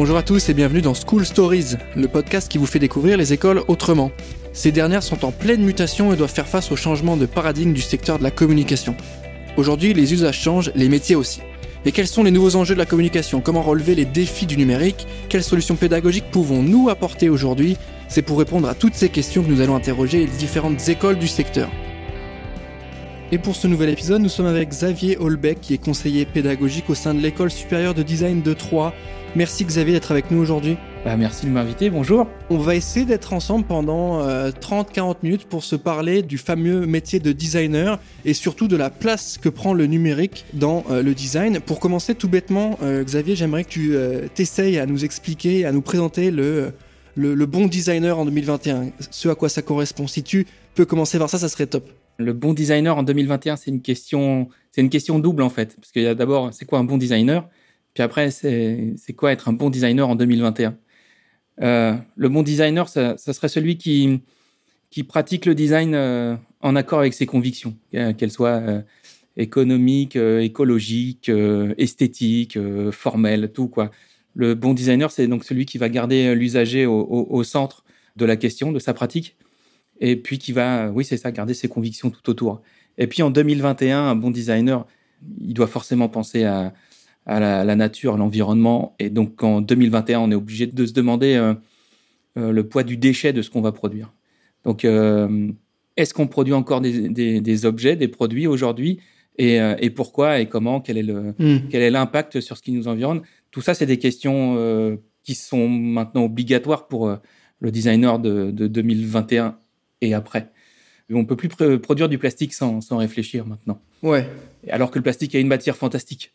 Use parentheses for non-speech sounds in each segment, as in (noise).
Bonjour à tous et bienvenue dans School Stories, le podcast qui vous fait découvrir les écoles autrement. Ces dernières sont en pleine mutation et doivent faire face au changement de paradigme du secteur de la communication. Aujourd'hui, les usages changent, les métiers aussi. Et quels sont les nouveaux enjeux de la communication? Comment relever les défis du numérique? Quelles solutions pédagogiques pouvons-nous apporter aujourd'hui? C'est pour répondre à toutes ces questions que nous allons interroger les différentes écoles du secteur. Et pour ce nouvel épisode, nous sommes avec Xavier Holbeck, qui est conseiller pédagogique au sein de l'école supérieure de design de Troyes. Merci Xavier d'être avec nous aujourd'hui. Bah, merci de m'inviter, bonjour. On va essayer d'être ensemble pendant 30-40 minutes pour se parler du fameux métier de designer et surtout de la place que prend le numérique dans euh, le design. Pour commencer tout bêtement, euh, Xavier, j'aimerais que tu euh, t'essayes à nous expliquer, à nous présenter le, le, le bon designer en 2021, ce à quoi ça correspond. Si tu peux commencer par ça, ça serait top. Le bon designer en 2021, c'est une question, c'est une question double en fait, parce qu'il y a d'abord, c'est quoi un bon designer, puis après, c'est quoi être un bon designer en 2021. Euh, le bon designer, ça, serait celui qui pratique le design euh, en accord avec ses convictions, euh, qu'elles soient économiques, écologiques, esthétiques, formelles, tout quoi. Le bon designer, c'est donc celui qui va garder l'usager au centre de la question, de sa pratique, et puis qui va, oui, c'est ça, garder ses convictions tout autour. Et puis en 2021, un bon designer, il doit forcément penser à, à la, la, nature, à l'environnement. Et donc en 2021, on est obligé de se demander euh, euh, le poids du déchet de ce qu'on va produire. Donc, euh, est-ce qu'on produit encore des, des, des, objets, des produits aujourd'hui? Et, euh, et, pourquoi et comment? Quel est le mm. quel est l'impact sur ce qui nous environne? Tout ça, c'est des questions euh, qui sont maintenant obligatoires pour le designer de, de 2021 et après. On peut plus produire du plastique sans, sans réfléchir maintenant. Ouais. Alors que le plastique est une matière fantastique.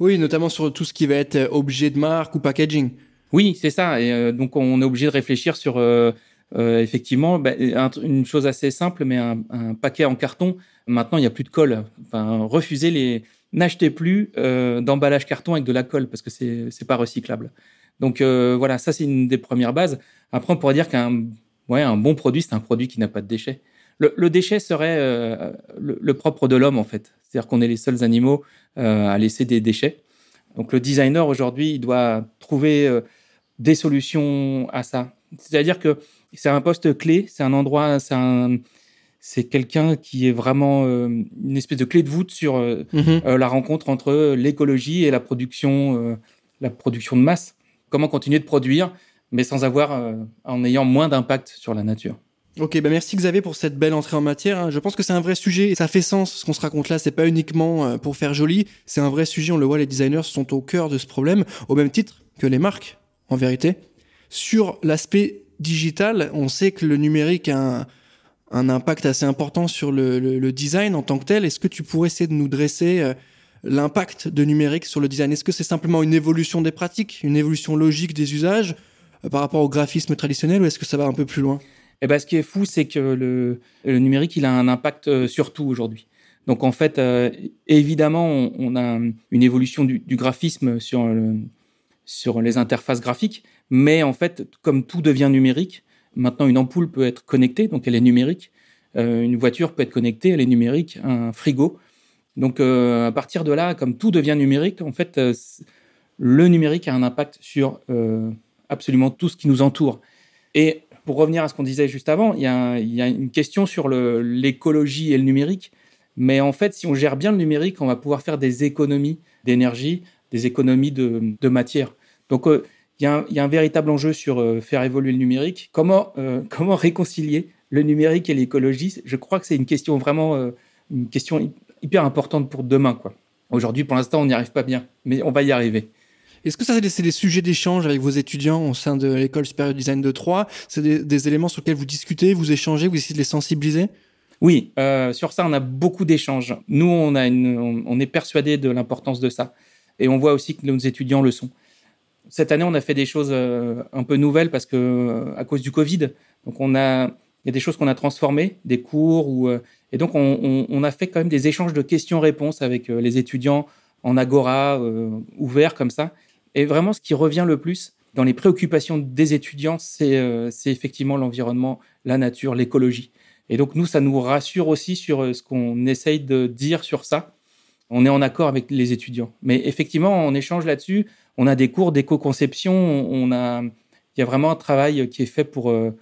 Oui, notamment sur tout ce qui va être objet de marque ou packaging. Oui, c'est ça. Et euh, donc on est obligé de réfléchir sur euh, euh, effectivement bah, un, une chose assez simple, mais un, un, paquet en carton. Maintenant, il n'y a plus de colle. Enfin, refusez les, n'achetez plus euh, d'emballage carton avec de la colle parce que c'est c'est pas recyclable. Donc euh, voilà, ça c'est une des premières bases. Après, on pourrait dire qu'un ouais un bon produit, c'est un produit qui n'a pas de déchets. Le, le déchet serait euh, le, le, propre de l'homme en fait. C'est-à-dire qu'on est les seuls animaux euh, à laisser des déchets. Donc le designer aujourd'hui, il doit trouver euh, des solutions à ça. C'est-à-dire que c'est un poste clé, c'est un endroit, c'est un, c'est quelqu'un qui est vraiment une espèce de clé de voûte sur euh, mm -hmm. euh, la rencontre entre l'écologie et la production, la production de masse. Comment continuer de produire, mais sans avoir, en ayant moins d'impact sur la nature. Ok, bah merci Xavier pour cette belle entrée en matière. Je pense que c'est un vrai sujet et ça fait sens ce qu'on se raconte là. C'est pas uniquement euh, pour faire joli, c'est un vrai sujet. On le voit, les designers sont au cœur de ce problème, au même titre que les marques, en vérité. Sur l'aspect digital, on sait que le numérique a un, impact assez important sur le design en tant que tel. Est-ce que tu pourrais essayer de nous dresser euh, l'impact de numérique sur le design? Est-ce que c'est simplement une évolution des pratiques, une évolution logique des usages euh, par rapport au graphisme traditionnel ou est-ce que ça va un peu plus loin? Eh ben, ce qui est fou, c'est que le, numérique, il a un impact euh, sur tout aujourd'hui. Donc, en fait, euh, évidemment, on, a une évolution du, graphisme sur, sur les interfaces graphiques, mais en fait, comme tout devient numérique, maintenant, une ampoule peut être connectée, donc elle est numérique. Euh, une voiture peut être connectée, elle est numérique. Un frigo. Donc, à partir de là, comme tout devient numérique, en fait, le numérique a un impact sur absolument tout ce qui nous entoure. Et pour revenir à ce qu'on disait juste avant, il y, a, une question sur l'écologie et le numérique. Mais en fait, si on gère bien le numérique, on va pouvoir faire des économies d'énergie, des économies de, matière. Donc, euh, il, y a un, véritable enjeu sur euh, faire évoluer le numérique. Comment, euh, (laughs) comment réconcilier le numérique et l'écologie? Je crois que c'est une question vraiment une question hyper importante pour demain. Aujourd'hui, pour l'instant, on n'y arrive pas bien, mais on va y arriver. Est-ce que ça, c'est des sujets d'échange avec vos étudiants au sein de l'école supérieure de design de Troyes C'est des, éléments sur lesquels vous discutez, vous échangez, vous essayez de les sensibiliser? Oui, euh, sur ça, on a beaucoup d'échanges. Nous, on, a on, est persuadé de l'importance de ça. Et on voit aussi que nos étudiants le sont. Cette année, on a fait des choses euh, un peu nouvelles parce que, à cause du Covid, donc on a, il y a des choses qu'on a transformées, des cours, ou, euh, et donc on, a fait quand même des échanges de questions-réponses avec euh, les étudiants en agora, euh, ouvert comme ça. Et vraiment, ce qui revient le plus dans les préoccupations des étudiants, c'est euh, effectivement l'environnement, la nature, l'écologie. Et donc, nous, ça nous rassure aussi sur euh, ce qu'on essaye de dire sur ça. on est en accord avec les étudiants. Mais effectivement, on échange là-dessus. On a des cours d'éco-conception. On a, il y a vraiment un travail qui est fait pour euh,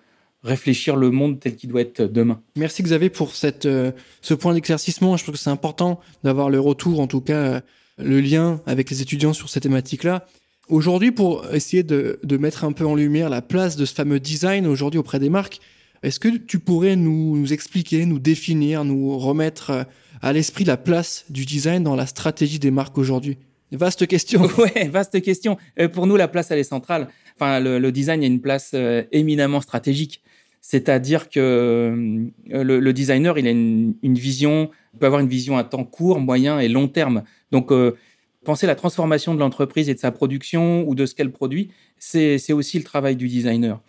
réfléchir le monde tel qu'il doit être demain. Merci Xavier pour ce point d'éclaircissement. Je pense que c'est important d'avoir le retour, en tout cas le lien avec les étudiants sur ces thématiques-là. Aujourd'hui, pour essayer de, mettre un peu en lumière la place de ce fameux design aujourd'hui auprès des marques, est-ce que tu pourrais nous, expliquer, nous définir, nous remettre à l'esprit la place du design dans la stratégie des marques aujourd'hui? Vaste question. (laughs) Ouais, vaste question. Euh, pour nous, la place, elle est centrale. Enfin, le, le design a une place euh, éminemment stratégique. C'est-à-dire que euh, le, designer, il a une, vision, peut avoir une vision à temps court, moyen et long terme. Donc, penser la transformation de l'entreprise et de sa production ou de ce qu'elle produit, c'est aussi le travail du designer.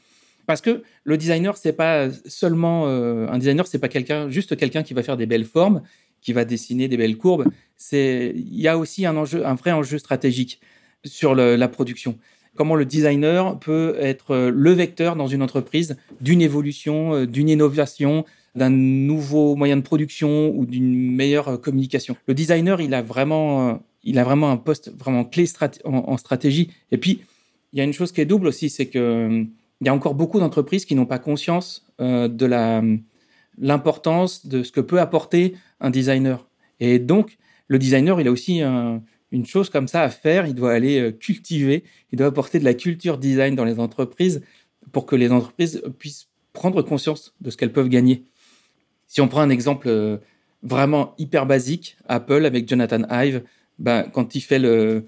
Parce que le designer, c'est pas seulement un designer, c'est pas quelqu'un, juste quelqu'un qui va faire des belles formes qui va dessiner des belles courbes. C'est, il y a aussi un vrai enjeu stratégique sur la production. Comment le designer peut être le vecteur dans une entreprise d'une évolution, euh, d'une innovation, d'un nouveau moyen de production ou d'une meilleure communication. Le designer, il a vraiment, euh, il a vraiment un poste vraiment clé en stratégie. Et puis, il y a une chose qui est double aussi, c'est que il y a encore beaucoup d'entreprises qui n'ont pas conscience euh, de l'importance de ce que peut apporter un designer. Et donc, le designer, il a aussi une chose comme ça à faire. Il doit aller euh, cultiver, il doit apporter de la culture design dans les entreprises pour que les entreprises puissent prendre conscience de ce qu'elles peuvent gagner. Si on prend un exemple euh, vraiment hyper basique, Apple avec Jonathan Ive, ben, quand il fait le,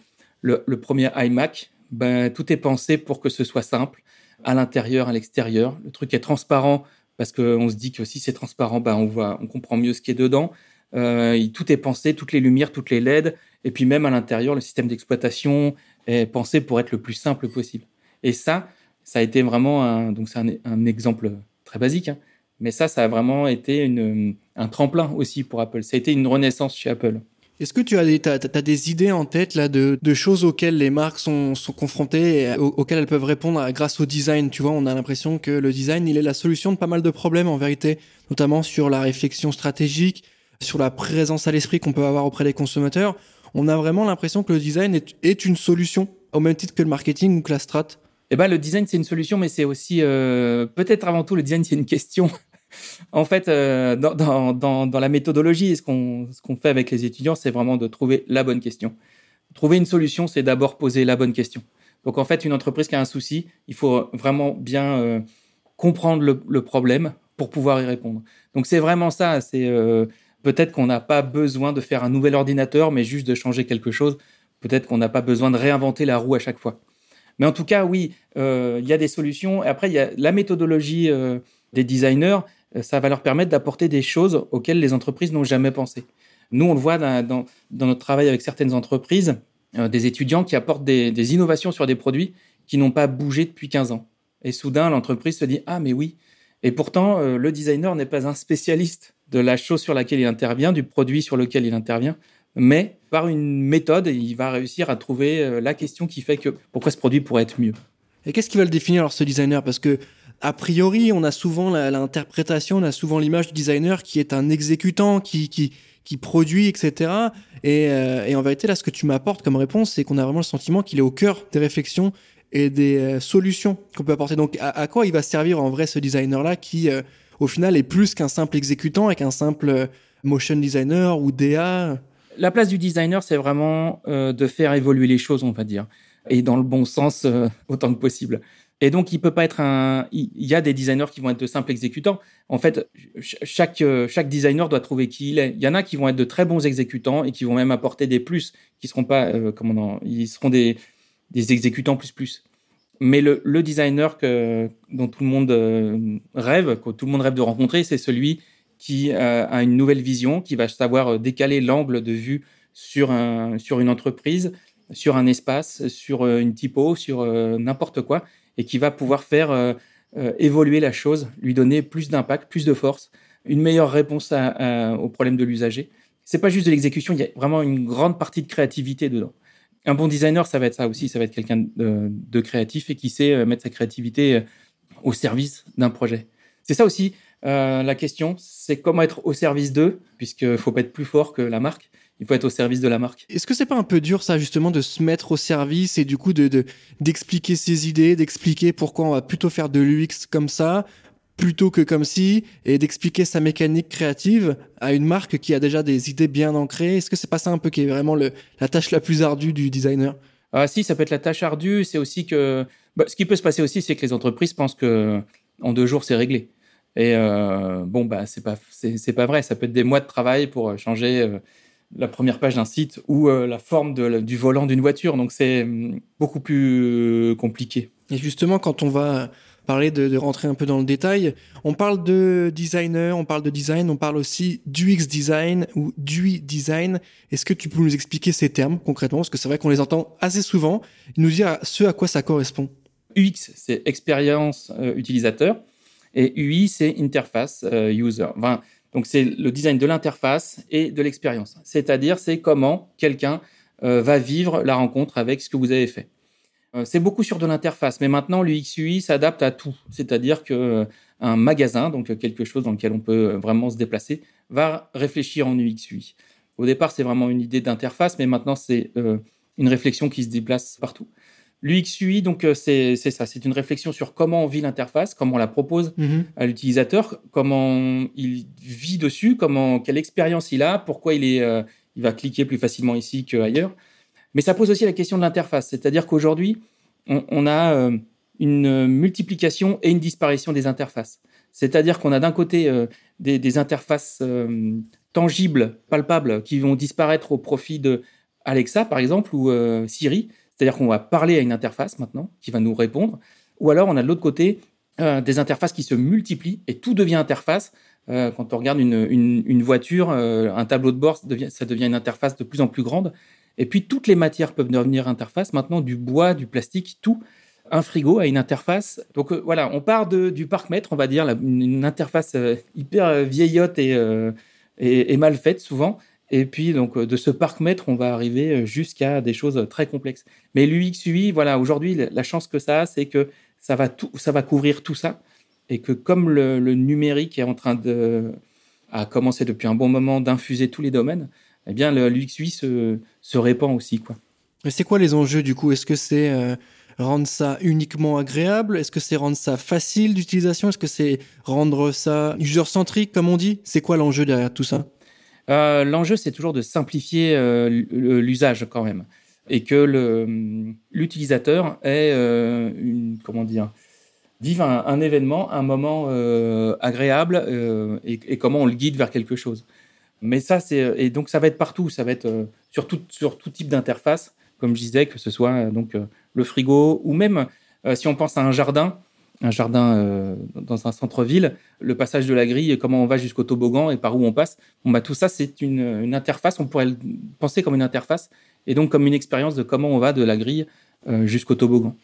premier iMac, ben, tout est pensé pour que ce soit simple, à l'intérieur, à l'extérieur. Le truc est transparent parce qu'on se dit que si c'est transparent, ben on voit, on comprend mieux ce qui est dedans. Euh, tout est pensé, toutes les lumières, toutes les LED, et puis même à l'intérieur, le système d'exploitation est pensé pour être le plus simple possible. Et ça, ça a été vraiment un, donc c'est un, exemple très basique, hein, mais ça, ça a vraiment été une, un tremplin aussi pour Apple. Ça a été une renaissance chez Apple. Est-ce que tu as des, as, des idées en tête là de, de, choses auxquelles les marques sont, sont confrontées, et auxquelles elles peuvent répondre grâce au design? Tu vois, on a l'impression que le design, il est la solution de pas mal de problèmes en vérité, notamment sur la réflexion stratégique, sur la présence à l'esprit qu'on peut avoir auprès des consommateurs. On a vraiment l'impression que le design est, une solution au même titre que le marketing ou que la strat. Eh ben, le design, c'est une solution, mais c'est aussi euh, peut-être avant tout le design, c'est une question (laughs) en fait, euh, dans, la méthodologie, ce qu'on fait avec les étudiants, c'est vraiment de trouver la bonne question. Trouver une solution, c'est d'abord poser la bonne question. Donc, en fait, une entreprise qui a un souci, il faut vraiment bien euh, comprendre le, le, problème pour pouvoir y répondre. Donc, c'est vraiment ça. C'est peut-être qu'on n'a pas besoin de faire un nouvel ordinateur, mais juste de changer quelque chose. Peut-être qu'on n'a pas besoin de réinventer la roue à chaque fois. Mais en tout cas, oui, euh, il y a des solutions. Après, il y a la méthodologie euh, des designers euh, ça va leur permettre d'apporter des choses auxquelles les entreprises n'ont jamais pensé. Nous, on le voit dans, notre travail avec certaines entreprises, des étudiants qui apportent des, innovations sur des produits qui n'ont pas bougé depuis 15 ans. Et soudain, l'entreprise se dit Ah, mais oui. Et pourtant, le designer n'est pas un spécialiste de la chose sur laquelle il intervient, du produit sur lequel il intervient, mais par une méthode, il va réussir à trouver euh, la question qui fait que pourquoi ce produit pourrait être mieux. Et qu'est-ce qui va le définir alors ce designer? Parce que a priori, on a souvent l'interprétation, on a souvent l'image du designer qui est un exécutant, qui, qui, produit, etc. Et, euh, et en vérité, là, ce que tu m'apportes comme réponse, c'est qu'on a vraiment le sentiment qu'il est au cœur des réflexions et des euh, solutions qu'on peut apporter. Donc, à, quoi il va servir en vrai ce designer-là qui, au final, est plus qu'un simple exécutant et qu'un simple euh, motion designer ou DA La place du designer, c'est vraiment euh, de faire évoluer les choses, on va dire, et dans le bon sens autant que possible. Et donc, il peut pas être un. Il y a des designers qui vont être de simples exécutants. En fait, chaque chaque designer doit trouver qui il est. Il y en a qui vont être de très bons exécutants et qui vont même apporter des plus, qui seront pas euh, comment ils seront des des exécutants plus plus. Mais le, le designer que dont tout le monde euh, rêve, que tout le monde rêve de rencontrer, c'est celui qui euh, a une nouvelle vision, qui va savoir euh, décaler l'angle de vue sur un sur une entreprise, sur un espace, sur une typo, sur n'importe quoi et qui va pouvoir faire évoluer la chose, lui donner plus d'impact, plus de force, une meilleure réponse à, au problème de l'usager. C'est pas juste de l'exécution, il y a vraiment une grande partie de créativité dedans. Un bon designer, ça va être ça aussi, ça va être quelqu'un de, créatif et qui sait euh, mettre sa créativité euh, au service d'un projet. C'est ça aussi euh, la question, c'est comment être au service d'eux, puisqu'il faut pas être plus fort que la marque, il faut être au service de la marque. Est-ce que c'est pas un peu dur ça justement de se mettre au service et du coup de d'expliquer ses idées, d'expliquer pourquoi on va plutôt faire de l'UX comme ça plutôt que comme si et d'expliquer sa mécanique créative à une marque qui a déjà des idées bien ancrées. Est-ce que c'est pas ça un peu qui est vraiment le, la tâche la plus ardue du designer? Ah si, ça peut être la tâche ardue. C'est aussi que bah, ce qui peut se passer aussi, c'est que les entreprises pensent que en deux jours c'est réglé. Et euh, bon bah c'est pas c'est pas vrai. Ça peut être des mois de travail pour changer. Euh, la première page d'un site ou euh, la forme du volant d'une voiture. Donc c'est hum, beaucoup plus euh, compliqué. Et justement, quand on va parler de, rentrer un peu dans le détail, on parle de designer, on parle de design, on parle aussi d'UX design ou d'UI design. Est-ce que tu peux nous expliquer ces termes concrètement? Parce que c'est vrai qu'on les entend assez souvent. Nous dire ce à quoi ça correspond. UX, c'est expérience euh, utilisateur. Et UI, c'est interface user. Enfin, donc c'est le design de l'interface et de l'expérience. C'est-à-dire c'est comment quelqu'un euh, va vivre la rencontre avec ce que vous avez fait. Euh, c'est beaucoup sur de l'interface, mais maintenant l'UX/UI s'adapte à tout. C'est-à-dire que euh, un magasin, donc quelque chose dans lequel on peut vraiment se déplacer, va réfléchir en UX/UI. Au départ, c'est vraiment une idée d'interface, mais maintenant c'est une réflexion qui se déplace partout. L'UX/UI, donc euh, c'est ça, c'est une réflexion sur comment on vit l'interface, comment on la propose mhm. à l'utilisateur, comment il vit dessus, comment quelle expérience il a, pourquoi il est, euh, il va cliquer plus facilement ici qu'ailleurs. Mais ça pose aussi la question de l'interface, c'est-à-dire qu'aujourd'hui on, a euh, une multiplication et une disparition des interfaces. C'est-à-dire qu'on a d'un côté des, des, interfaces tangibles, palpables, qui vont disparaître au profit de Alexa par exemple ou Siri c'est-à-dire qu'on va parler à une interface maintenant qui va nous répondre. Ou alors on a de l'autre côté euh, des interfaces qui se multiplient et tout devient interface. Euh, quand on regarde une, voiture, euh, un tableau de bord, ça devient, une interface de plus en plus grande. Et puis toutes les matières peuvent devenir interface. Maintenant, du bois, du plastique, tout. Un frigo a une interface. Donc voilà, on part de, du parc-mètre, on va dire, une interface hyper vieillotte et, et, mal faite souvent. Et puis, donc, euh, de ce parc-mètre, on va arriver euh, jusqu'à des choses très complexes. Mais l'UX UI, voilà, aujourd'hui, la chance que ça a, c'est que ça va, tout, ça va couvrir tout ça. Et que comme le, numérique est en train de, à commencer depuis un bon moment d'infuser tous les domaines, eh bien, l'UX UI se, se répand aussi, quoi. Mais c'est quoi les enjeux, du coup? Est-ce que c'est, euh, rendre ça uniquement agréable? Est-ce que c'est rendre ça facile d'utilisation? Est-ce que c'est rendre ça user-centrique, comme on dit? C'est quoi l'enjeu derrière tout ça? Euh, l'enjeu, c'est toujours de simplifier euh, l'usage quand même. Et que l'utilisateur ait une, comment dire, vive un, événement, un moment agréable et, comment on le guide vers quelque chose. Mais ça, c'est et donc ça va être partout. Ça va être sur tout sur tout type d'interface, comme je disais, que ce soit donc le frigo ou même si on pense à un jardin, un jardin euh, dans un centre-ville, le passage de la grille, comment on va jusqu'au toboggan et par où on passe. Bon, bah, tout ça, c'est une, interface. On pourrait le penser comme une interface et donc comme une expérience de comment on va de la grille euh, jusqu'au toboggan.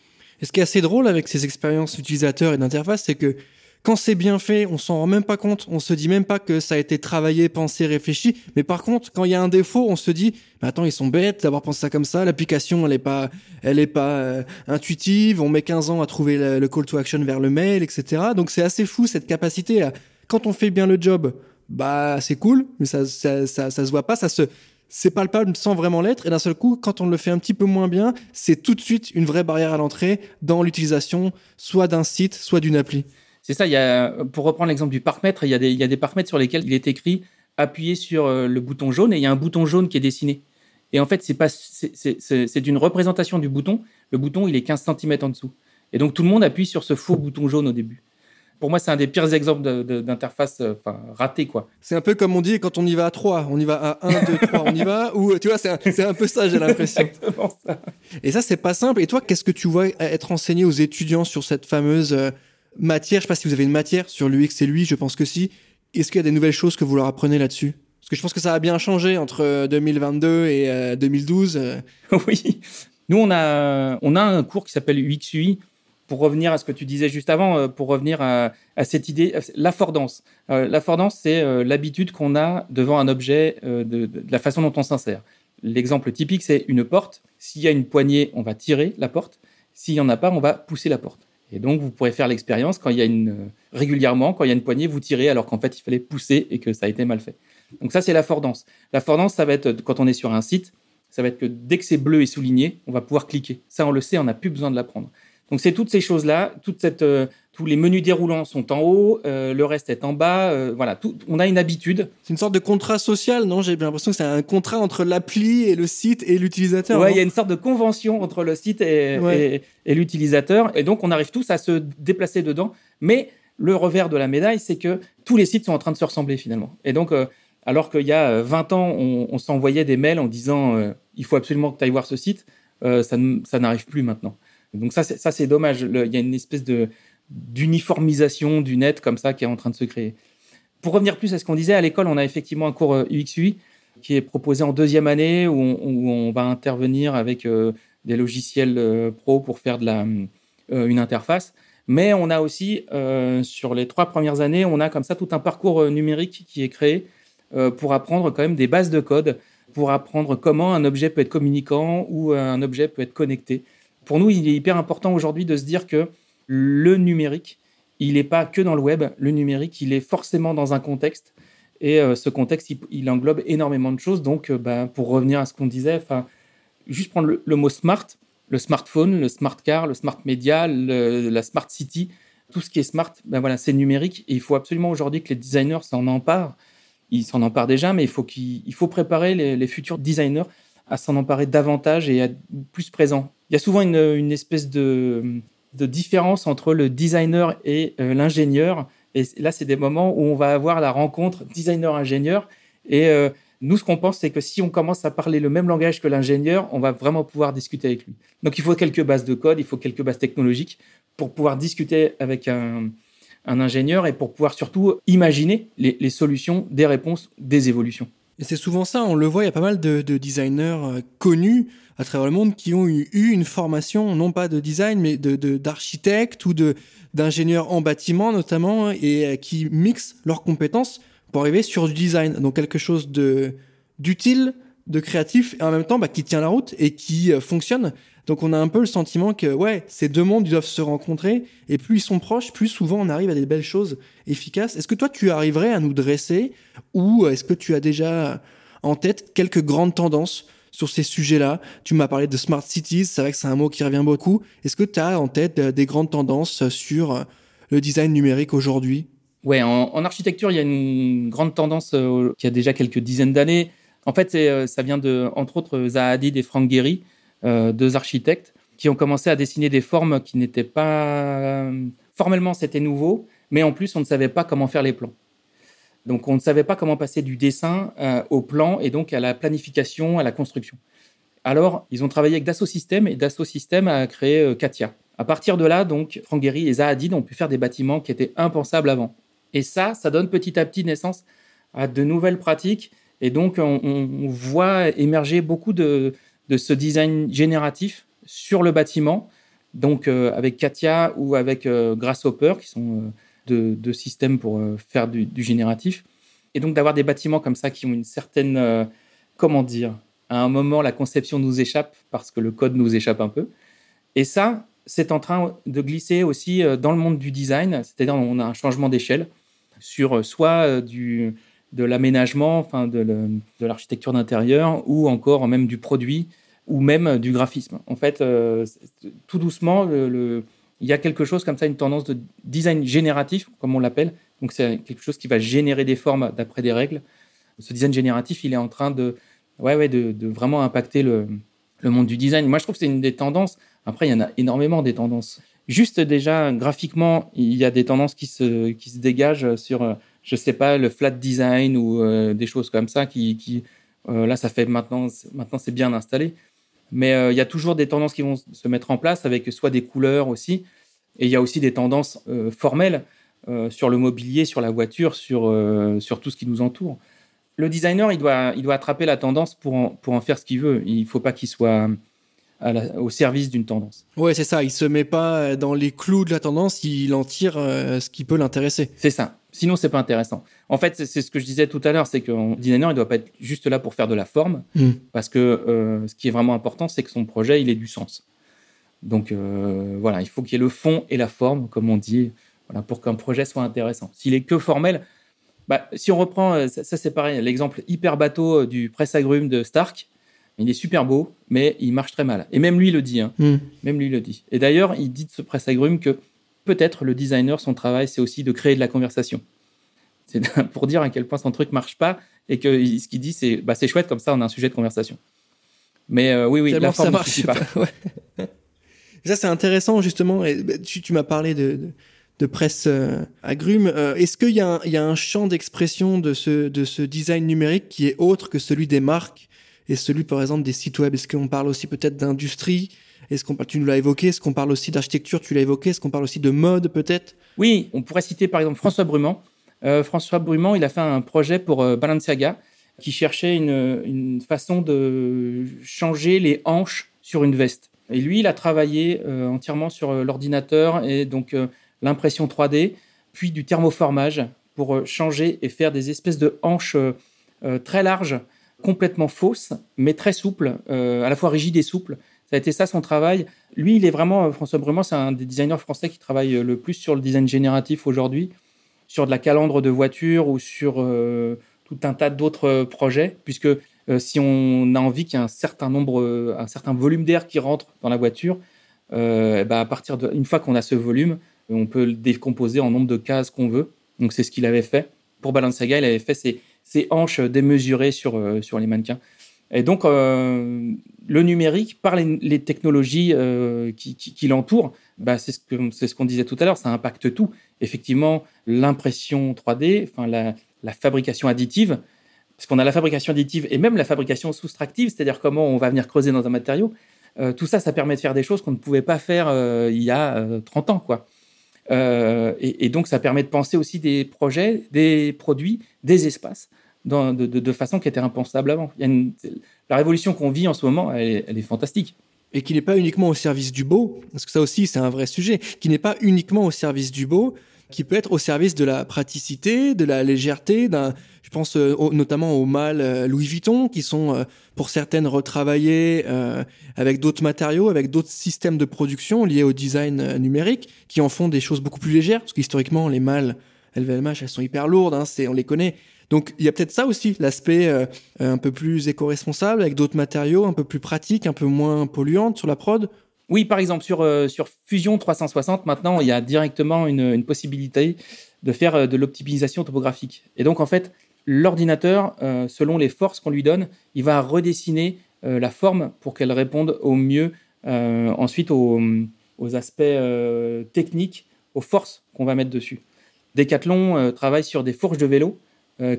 Et ce qui est assez drôle avec ces expériences utilisateurs et d'interface, c'est que quand c'est bien fait, on s'en rend même pas compte, on se dit même pas que ça a été travaillé, pensé, réfléchi. Mais par contre, quand il y a un défaut, on se dit, mais attends, ils sont bêtes d'avoir pensé ça comme ça. L'application, elle est pas, elle est pas euh, intuitive. On met 15 ans à trouver le, call to action vers le mail, etc. Donc c'est assez fou cette capacité à, quand on fait bien le job, bah c'est cool, mais ça, ça, ça, ça se voit pas, ça se, c'est palpable sans vraiment l'être. Et d'un seul coup, quand on le fait un petit peu moins bien, c'est tout de suite une vraie barrière à l'entrée dans l'utilisation, soit d'un site, soit d'une appli. C'est ça, il y a, pour reprendre l'exemple du parc-mètre, il y, a des, il y a des parcs-mètres sur lesquels il est écrit appuyez sur euh, le bouton jaune et il y a un bouton jaune qui est dessiné. Et en fait, c'est pas, c'est une représentation du bouton. Le bouton, il est 15 cm en dessous. Et donc, tout le monde appuie sur ce faux bouton jaune au début. Pour moi, c'est un des pires exemples d'interface euh, enfin, raté, quoi. C'est un peu comme on dit quand on y va à 3. On y va à 1, 2, 3, on y va. Ou, tu vois, c'est un, un, peu ça, j'ai l'impression. Et ça, c'est pas simple. Et toi, qu'est-ce que tu vois être enseigné aux étudiants sur cette fameuse euh, matière, je sais pas si vous avez une matière sur l'UX et lui, je pense que si. Est-ce qu'il y a des nouvelles choses que vous leur apprenez là-dessus? Parce que je pense que ça a bien changé entre 2022 euh, et 2012. Euh, euh. (laughs) oui. Nous, on a, on a un cours qui s'appelle UX-UI pour revenir à ce que tu disais juste avant, pour revenir à, cette idée, l'affordance. l'affordance, c'est l'habitude qu'on a devant un objet de, de, la façon dont on s'insère. L'exemple typique, c'est une porte. S'il y a une poignée, on va tirer la porte. S'il n'y en a pas, on va pousser la porte. Et donc, vous pourrez faire l'expérience quand il y a une, régulièrement, quand il y a une poignée, vous tirez alors qu'en fait, il fallait pousser et que ça a été mal fait. Donc ça, c'est l'affordance. L'affordance, ça va être quand on est sur un site, ça va être que dès que c'est bleu et souligné, on va pouvoir cliquer. Ça, on le sait, on n'a plus besoin de l'apprendre. Donc c'est toutes ces choses-là, toute cette, euh, tous les menus déroulants sont en haut, euh, le reste est en bas. Euh, voilà, tout, on a une habitude. C'est une sorte de contrat social, non? J'ai l'impression que c'est un contrat entre l'appli et le site et l'utilisateur. Ouais, il y a une sorte de convention entre le site et, et, l'utilisateur, et donc on arrive tous à se déplacer dedans. Mais le revers de la médaille, c'est que tous les sites sont en train de se ressembler finalement. Et donc, alors qu'il y a 20 ans, on, on s'envoyait des mails en disant il faut absolument que tu ailles voir ce site, ça, ça n'arrive plus maintenant. Donc ça, ça c'est dommage. il y a une espèce de d'uniformisation du net comme ça qui est en train de se créer. Pour revenir plus à ce qu'on disait, à l'école, on a effectivement un cours UX/UI euh, qui est proposé en deuxième année où on, va intervenir avec euh, des logiciels euh, pro pour faire une interface. Mais on a aussi, sur les trois premières années, on a comme ça tout un parcours numérique qui est créé pour apprendre quand même des bases de code, pour apprendre comment un objet peut être communicant ou un objet peut être connecté pour nous, il est hyper important aujourd'hui de se dire que le numérique, il n'est pas que dans le web. Le numérique, il est forcément dans un contexte. Et euh, ce contexte, il, englobe énormément de choses. Donc, euh, bah, pour revenir à ce qu'on disait, juste prendre le, mot smart, le smartphone, le smart car, le smart media, la smart city, tout ce qui est smart, ben voilà, c'est numérique. Et il faut absolument aujourd'hui que les designers s'en emparent. Ils s'en emparent déjà, mais il faut, qu'il faut préparer les, les futurs designers à s'en emparer davantage et à être plus présent. Il y a souvent une, espèce de, différence entre le designer et euh, l'ingénieur. Et là, c'est des moments où on va avoir la rencontre designer-ingénieur. Et euh, nous, ce qu'on pense, c'est que si on commence à parler le même langage que l'ingénieur, on va vraiment pouvoir discuter avec lui. Donc, il faut quelques bases de code, il faut quelques bases technologiques pour pouvoir discuter avec un, ingénieur et pour pouvoir surtout imaginer les solutions, des réponses, des évolutions. Et c'est souvent ça, on le voit, il y a pas mal de, designers euh, connus à travers le monde qui ont eu, une formation, non pas de design, mais de d'architecte ou de d'ingénieur en bâtiment notamment, et euh, qui mixent leurs compétences pour arriver sur du design. Donc quelque chose de d'utile, de créatif, et en même temps bah, qui tient la route et qui euh, fonctionne. Donc on a un peu le sentiment que ouais, ces deux mondes doivent se rencontrer et plus ils sont proches, plus souvent on arrive à des belles choses efficaces. Est-ce que toi tu arriverais à nous dresser ou est-ce que tu as déjà en tête quelques grandes tendances sur ces sujets-là Tu m'as parlé de smart cities, c'est vrai que c'est un mot qui revient beaucoup. Est-ce que tu as en tête euh, des grandes tendances sur euh, le design numérique aujourd'hui? Ouais, en, architecture, il y a une grande tendance euh, qui a déjà quelques dizaines d'années. En fait, ça vient de, entre autres, Zaha Hadid et Frank Gehry, euh, deux architectes qui ont commencé à dessiner des formes qui n'étaient pas formellement c'était nouveau, mais en plus on ne savait pas comment faire les plans. Donc on ne savait pas comment passer du dessin euh, au plan et donc à la planification, à la construction. Alors ils ont travaillé avec Dassault Systèmes et Dassault Systèmes a créé euh, Katia. À partir de là, donc Franck Gehry et Zahadid ont pu faire des bâtiments qui étaient impensables avant. Et ça, ça donne petit à petit naissance à de nouvelles pratiques. Et donc on voit émerger beaucoup de, ce design génératif sur le bâtiment, donc euh, avec Katia ou avec Grasshopper, qui sont euh, deux, systèmes pour faire du, génératif. Et donc d'avoir des bâtiments comme ça qui ont une certaine, comment dire, à un moment la conception nous échappe parce que le code nous échappe un peu. Et ça, c'est en train de glisser aussi dans le monde du design, c'est-à-dire on a un changement d'échelle sur soit du, de l'aménagement, enfin de, l'architecture d'intérieur, ou encore même du produit, ou même du graphisme. En fait, euh, tout doucement, il y a quelque chose comme ça, une tendance de design génératif, comme on l'appelle. Donc c'est quelque chose qui va générer des formes d'après des règles. Ce design génératif, il est en train de, ouais, ouais, de, vraiment impacter le, le monde du design. Moi, je trouve que c'est une des tendances. Après, il y en a énormément des tendances. Juste déjà, graphiquement, il y a des tendances qui se, qui se dégagent sur je sais pas, le flat design ou euh, des choses comme ça qui, qui euh, là, ça fait maintenant, maintenant c'est bien installé. Mais euh, il y a toujours des tendances qui vont se mettre en place avec soit des couleurs aussi, et il y a aussi des tendances formelles sur le mobilier, sur la voiture, sur, sur tout ce qui nous entoure. Le designer, il doit, il doit attraper la tendance pour en, pour en faire ce qu'il veut. Il ne faut pas qu'il soit au service d'une tendance. Ouais, c'est ça. Il se met pas dans les clous de la tendance, il en tire ce qui peut l'intéresser. C'est ça. Sinon, c'est pas intéressant. En fait, c'est ce que je disais tout à l'heure, c'est qu'un designer, il doit pas être juste là pour faire de la forme, hmm. parce que euh, ce qui est vraiment important, c'est que son projet, il ait du sens. Donc euh, voilà, il faut qu'il y ait le fond et la forme, comme on dit, voilà, pour qu'un projet soit intéressant. S'il est que formel, bah, si on reprend, ça, c'est pareil, l'exemple hyper bateau du presse-agrumes de Stark, il est super beau, mais il marche très mal. Et même lui le dit. Hein. Hmm. Même lui le dit. Et d'ailleurs, il dit de ce presse-agrumes que peut-être le designer, son travail, c'est aussi de créer de la conversation. C'est (laughs) pour dire à quel point son truc marche pas et que ce qu'il dit, c'est bah, c'est chouette, comme ça, on a un sujet de conversation. Mais euh, oui, oui, la forme ça marche pas. (laughs) ça, c'est intéressant, justement. Et, bah, tu, tu m'as parlé de, de, presse euh, agrume. Euh, est-ce qu'il y, y, a un champ d'expression de ce, de ce design numérique qui est autre que celui des marques et celui, par exemple, des sites web? Est-ce qu'on parle aussi peut-être d'industrie Est-ce qu'on tu nous l'as évoqué Est-ce qu'on parle aussi d'architecture Tu l'as évoqué Est-ce qu'on parle aussi de mode, peut-être? Oui, on pourrait citer par exemple François Brumant. Euh, François Brumant, il a fait un projet pour euh, Balenciaga qui cherchait une, une, façon de changer les hanches sur une veste. Et lui, il a travaillé euh, entièrement sur l'ordinateur et donc l'impression 3D, puis du thermoformage pour changer et faire des espèces de hanches très larges complètement fausse, mais très souple, euh, à la fois rigide et souple. Ça a été ça son travail. Lui, il est vraiment, euh, François Brumant, c'est un des designers français qui travaille le plus sur le design génératif aujourd'hui, sur de la calandre de voiture ou sur euh, tout un tas d'autres projets, puisque si on a envie qu'il y ait un certain nombre, un certain volume d'air qui rentre dans la voiture, eh ben, à partir de, une fois qu'on a ce volume, on peut le décomposer en nombre de cases qu'on veut. Donc c'est ce qu'il avait fait. Pour Balenciaga, il avait fait ses, hanches démesurées sur, euh, sur les mannequins. Et donc, euh, le numérique, par les, technologies euh, qui, l'entourent, bah, c'est ce qu'on disait tout à l'heure, ça impacte tout. Effectivement, l'impression 3D, enfin, la, fabrication additive, parce qu'on a la fabrication additive et même la fabrication soustractive, c'est-à-dire comment on va venir creuser dans un matériau. tout ça, ça permet de faire des choses qu'on ne pouvait pas faire il y a 30 ans. Quoi. Euh, et, donc, ça permet de penser aussi des projets, des produits, des espaces de, façon qui était impensable avant. la révolution qu'on vit en ce moment, elle, est fantastique. Et qui n'est pas uniquement au service du beau, parce que ça aussi, c'est un vrai sujet, qui n'est pas uniquement au service du beau, qui peut être au service de la praticité, de la légèreté, d'un, je pense euh, notamment aux mâles euh, Louis Vuitton, qui sont euh, pour certaines retravaillées avec d'autres matériaux, avec d'autres systèmes de production liés au design numérique, qui en font des choses beaucoup plus légères, parce qu'historiquement, les mâles LVMH, elles sont hyper lourdes, hein, on les connaît. Donc il y a peut-être ça aussi, l'aspect un peu plus éco-responsable, avec d'autres matériaux, un peu plus pratiques, un peu moins polluantes sur la prod. Oui, par exemple, sur, sur Fusion 360, maintenant, il y a directement une, possibilité de faire de l'optimisation topographique. Et donc, en fait, l'ordinateur, euh, selon les forces qu'on lui donne, il va redessiner euh, la forme pour qu'elle réponde au mieux euh, ensuite aux, aspects techniques, aux forces qu'on va mettre dessus. Decathlon travaille sur des fourches de vélo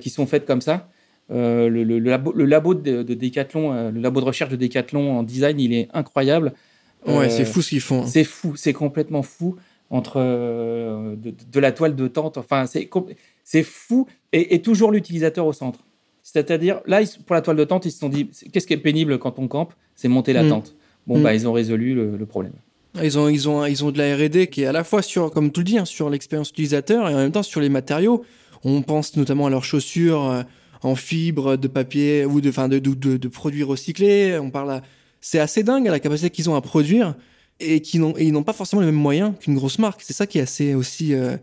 qui sont faites comme ça. Le, labo, de, Decathlon, le labo de recherche de Decathlon en design, il est incroyable. Ouais, c'est fou ce qu'ils font. C'est fou, c'est complètement fou entre de, de, la toile de tente. Enfin, c'est c'est fou. Et, toujours l'utilisateur au centre. C'est-à-dire, là, pour la toile de tente, ils se sont dit, qu'est-ce qui est pénible quand on campe? C'est monter la mm. tente. Bon, bah, mm. ils ont résolu le, problème. Ils ont, ils, ont, ils ont de la R&D qui est à la fois sur, comme tu le dis, hein, sur l'expérience utilisateur et en même temps sur les matériaux. On pense notamment à leurs chaussures euh, en fibre, de papier ou de, de, produits recyclés. On parle, c'est assez dingue la capacité qu'ils ont à produire et n'ont, ils n'ont pas forcément les mêmes moyens qu'une grosse marque. C'est ça qui est assez aussi euh,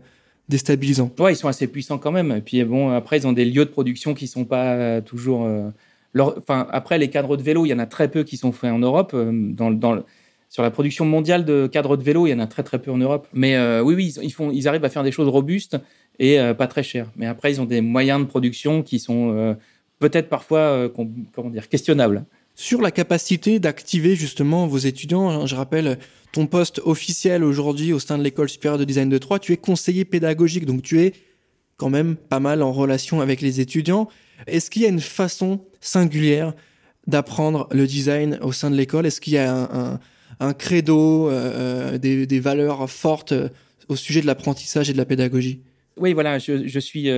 déstabilisant. Ouais, ils sont assez puissants quand même. Et puis bon, après, ils ont des lieux de production qui sont pas toujours. Euh, après, les cadres de vélo, il y en a très peu qui sont faits en Europe. Euh, sur la production mondiale de cadres de vélo, il y en a très très peu en Europe. Mais euh, oui, ils arrivent à faire des choses robustes et pas très chères. Mais après, ils ont des moyens de production qui sont peut-être parfois, comment dire, questionnables sur la capacité d'activer justement vos étudiants. Je rappelle ton poste officiel aujourd'hui au sein de l'école supérieure de design de Troyes, tu es conseiller pédagogique, donc tu es quand même pas mal en relation avec les étudiants. Est-ce qu'il y a une façon singulière d'apprendre le design au sein de l'école? Est-ce qu'il y a un, credo, euh, euh, des, valeurs fortes euh, au sujet de l'apprentissage et de la pédagogie? Oui, voilà, je, suis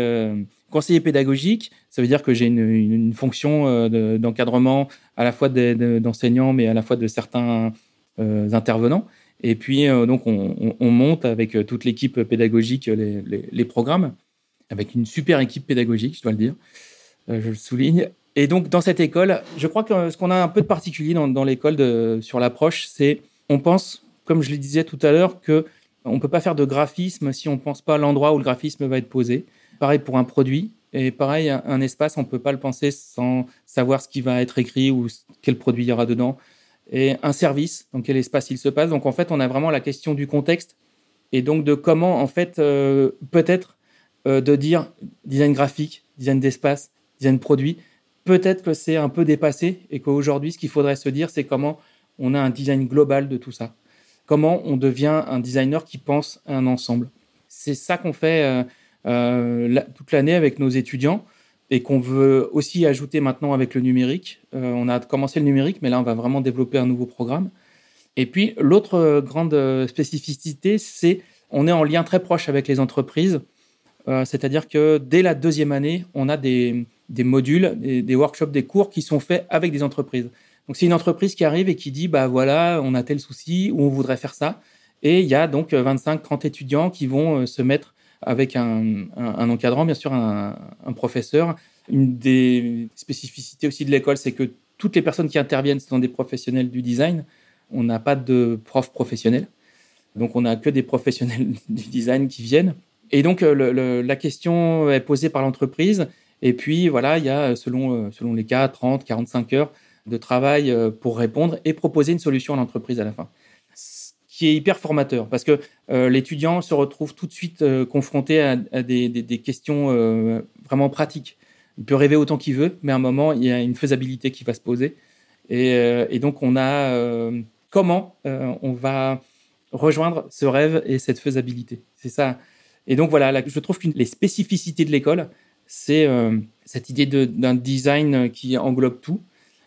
conseiller pédagogique. Ça veut dire que j'ai une, fonction d'encadrement à la fois d'enseignants, mais à la fois de certains euh, intervenants. Et puis, euh, donc, on, monte avec euh, toute l'équipe pédagogique les, programmes, avec une super équipe pédagogique, je dois le dire, je le souligne. Et donc, dans cette école, je crois que ce qu'on a un peu de particulier dans, l'école sur l'approche, c'est on pense, comme je le disais tout à l'heure, que on peut pas faire de graphisme si on pense pas à l'endroit où le graphisme va être posé. Pareil pour un produit. Et pareil, un, espace, on peut pas le penser sans savoir ce qui va être écrit ou quel produit il y aura dedans. Et un service, dans quel espace il se passe. Donc en fait, on a vraiment la question du contexte et donc de comment en fait euh, peut-être euh, de dire design graphique, design d'espace, design produit. Peut-être que c'est un peu dépassé et qu'aujourd'hui, ce qu'il faudrait se dire, c'est comment on a un design global de tout ça. Comment on devient un designer qui pense à un ensemble. C'est ça qu'on fait euh, euh, toute l'année avec nos étudiants et qu'on veut aussi ajouter maintenant avec le numérique. Euh, on a commencé le numérique, mais là, on va vraiment développer un nouveau programme. Et puis, l'autre grande spécificité, c'est on est en lien très proche avec les entreprises. C'est-à-dire que dès la deuxième année, on a des, modules, des, des, workshops, des cours qui sont faits avec des entreprises. Donc, c'est une entreprise qui arrive et qui dit, bah voilà, on a tel souci ou on voudrait faire ça. Et il y a donc 25-30 étudiants qui vont se mettre avec un, encadrant, bien sûr, un, professeur. Une des spécificités aussi de l'école, c'est que toutes les personnes qui interviennent sont des professionnels du design. On n'a pas de prof professionnel. Donc, on n'a que des professionnels (laughs) du design qui viennent. Et donc, euh, la question est posée par l'entreprise. Et puis, voilà, il y a, selon, euh, selon les cas, 30, 45 heures de travail euh, pour répondre et proposer une solution à l'entreprise à la fin qui est hyper formateur parce que euh, l'étudiant se retrouve tout de suite euh, confronté à, des, questions vraiment pratiques. Il peut rêver autant qu'il veut, mais à un moment, il y a une faisabilité qui va se poser. Et, donc, on a comment on va rejoindre ce rêve et cette faisabilité. C'est ça. Et donc, voilà, je trouve que les spécificités de l'école, c'est cette idée d'un design qui englobe tout,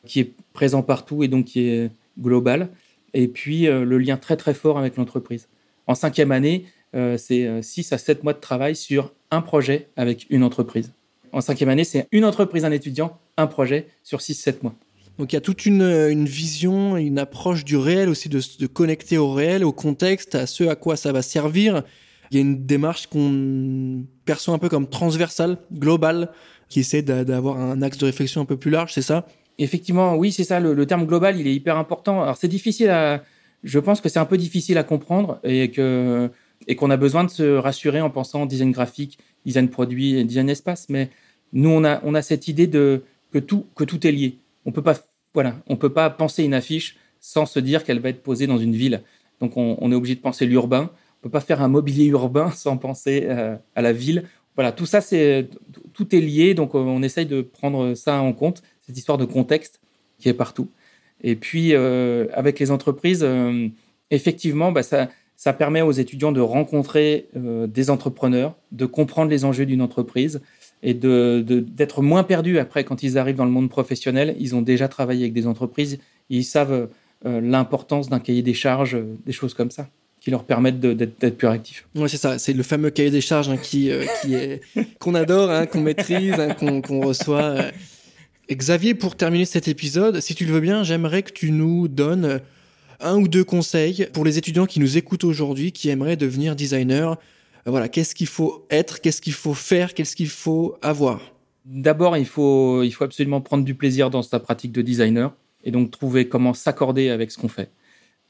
qui est présent partout et donc qui est global et puis euh, le lien très très fort avec l'entreprise. En cinquième année, euh, c'est 6 euh, à 7 mois de travail sur un projet avec une entreprise. En cinquième année, c'est une entreprise, un étudiant, un projet sur 6-7 mois. Donc il y a toute une, vision, une approche du réel aussi, de, de connecter au réel, au contexte, à ce à quoi ça va servir. Il y a une démarche qu'on perçoit un peu comme transversale, globale, qui essaie d'avoir un axe de réflexion un peu plus large, c'est ça? Effectivement, oui, c'est ça. Le, terme global, il est hyper important. Alors, c'est difficile à. Je pense que c'est un peu difficile à comprendre et que et qu'on a besoin de se rassurer en pensant design graphique, design produit, design espace. Mais nous, on a on a cette idée de que tout que tout est lié. On peut pas voilà, on peut pas penser une affiche sans se dire qu'elle va être posée dans une ville. Donc, on, est obligé de penser l'urbain. On peut pas faire un mobilier urbain (laughs) sans penser euh, à la ville. Voilà, tout ça, c'est tout est lié. Donc, on essaye de prendre ça en compte cette histoire de contexte qui est partout. Et puis, euh, avec les entreprises, euh, effectivement, bah, ça, permet aux étudiants de rencontrer euh, des entrepreneurs, de comprendre les enjeux d'une entreprise et d'être moins perdus après quand ils arrivent dans le monde professionnel. Ils ont déjà travaillé avec des entreprises, ils savent l'importance d'un cahier des charges, des choses comme ça qui leur permettent d'être plus réactifs. Oui, c'est ça. C'est le fameux cahier des charges hein, qui, (laughs) qu'on adore, hein, qu'on maîtrise, hein, qu'on reçoit. Xavier, pour terminer cet épisode, si tu le veux bien, j'aimerais que tu nous donnes un ou deux conseils pour les étudiants qui nous écoutent aujourd'hui, qui aimeraient devenir designer. Euh, voilà, qu'est-ce qu'il faut être, qu'est-ce qu'il faut faire, qu'est-ce qu'il faut avoir? D'abord, il faut, absolument prendre du plaisir dans sa pratique de designer et donc trouver comment s'accorder avec ce qu'on fait.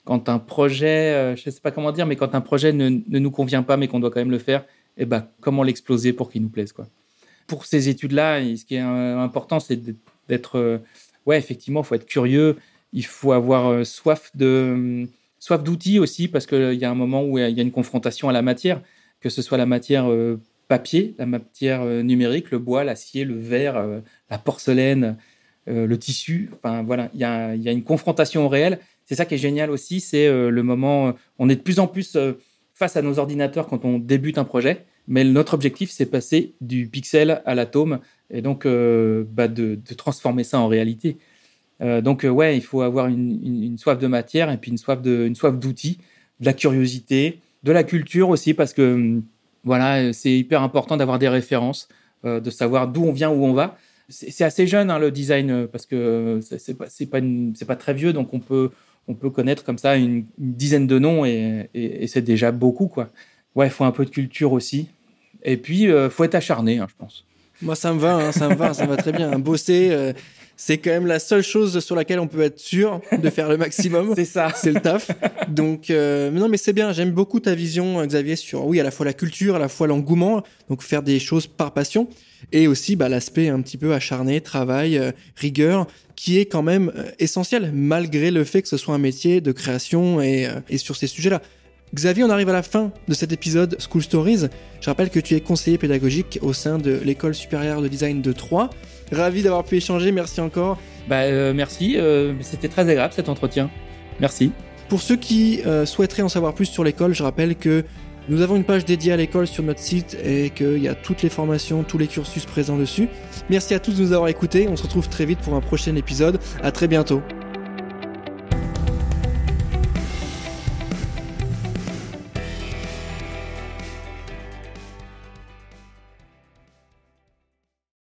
Quand un projet, euh, je ne sais pas comment dire, mais quand un projet ne, ne nous convient pas, mais qu'on doit quand même le faire, eh ben, comment l'exploser pour qu'il nous plaise, quoi pour ces études-là, ce qui est important, c'est d'être, euh, ouais, effectivement, il faut être curieux, il faut avoir euh, soif de, soif d'outils aussi, parce qu'il y a un moment où il y a une confrontation à la matière, que ce soit la matière euh, papier, la matière numérique, le bois, l'acier, le verre, la porcelaine, le tissu. Enfin voilà, il y a, y a, une confrontation au réel. C'est ça qui est génial aussi, c'est le moment. On est de plus en plus face à nos ordinateurs quand on débute un projet. Mais notre objectif, c'est passer du pixel à l'atome et donc euh, bah, de, transformer ça en réalité. Euh, donc euh, ouais, il faut avoir une, soif de matière et puis une soif de, soif d'outils, de la curiosité, de la culture aussi parce que hum, voilà, c'est hyper important d'avoir des références, de savoir d'où on vient, où on va. C'est assez jeune hein, le design parce que c'est pas c'est pas, pas très vieux, donc on peut on peut connaître comme ça une, dizaine de noms et, c'est déjà beaucoup quoi. Ouais, il faut un peu de culture aussi. Et puis, il euh, faut être acharné, hein, je pense. Moi, ça me va, hein, ça me va, ça me va très bien. Bosser, euh, c'est quand même la seule chose sur laquelle on peut être sûr de faire le maximum. (laughs) c'est ça. C'est le taf. Donc, euh, non, mais c'est bien. J'aime beaucoup ta vision, Xavier, sur, oui, à la fois la culture, à la fois l'engouement. Donc, faire des choses par passion. Et aussi, bah, l'aspect un petit peu acharné, travail, euh, rigueur, qui est quand même euh, essentiel, malgré le fait que ce soit un métier de création et, euh, et sur ces sujets-là. Xavier, on arrive à la fin de cet épisode School Stories. Je rappelle que tu es conseiller pédagogique au sein de l'école supérieure de design de Troyes. Ravi d'avoir pu échanger, merci encore. Bah, euh, merci, euh, c'était très agréable cet entretien. Merci. Pour ceux qui euh, souhaiteraient en savoir plus sur l'école, je rappelle que nous avons une page dédiée à l'école sur notre site et qu'il y a toutes les formations, tous les cursus présents dessus. Merci à tous de nous avoir écoutés. On se retrouve très vite pour un prochain épisode. À très bientôt.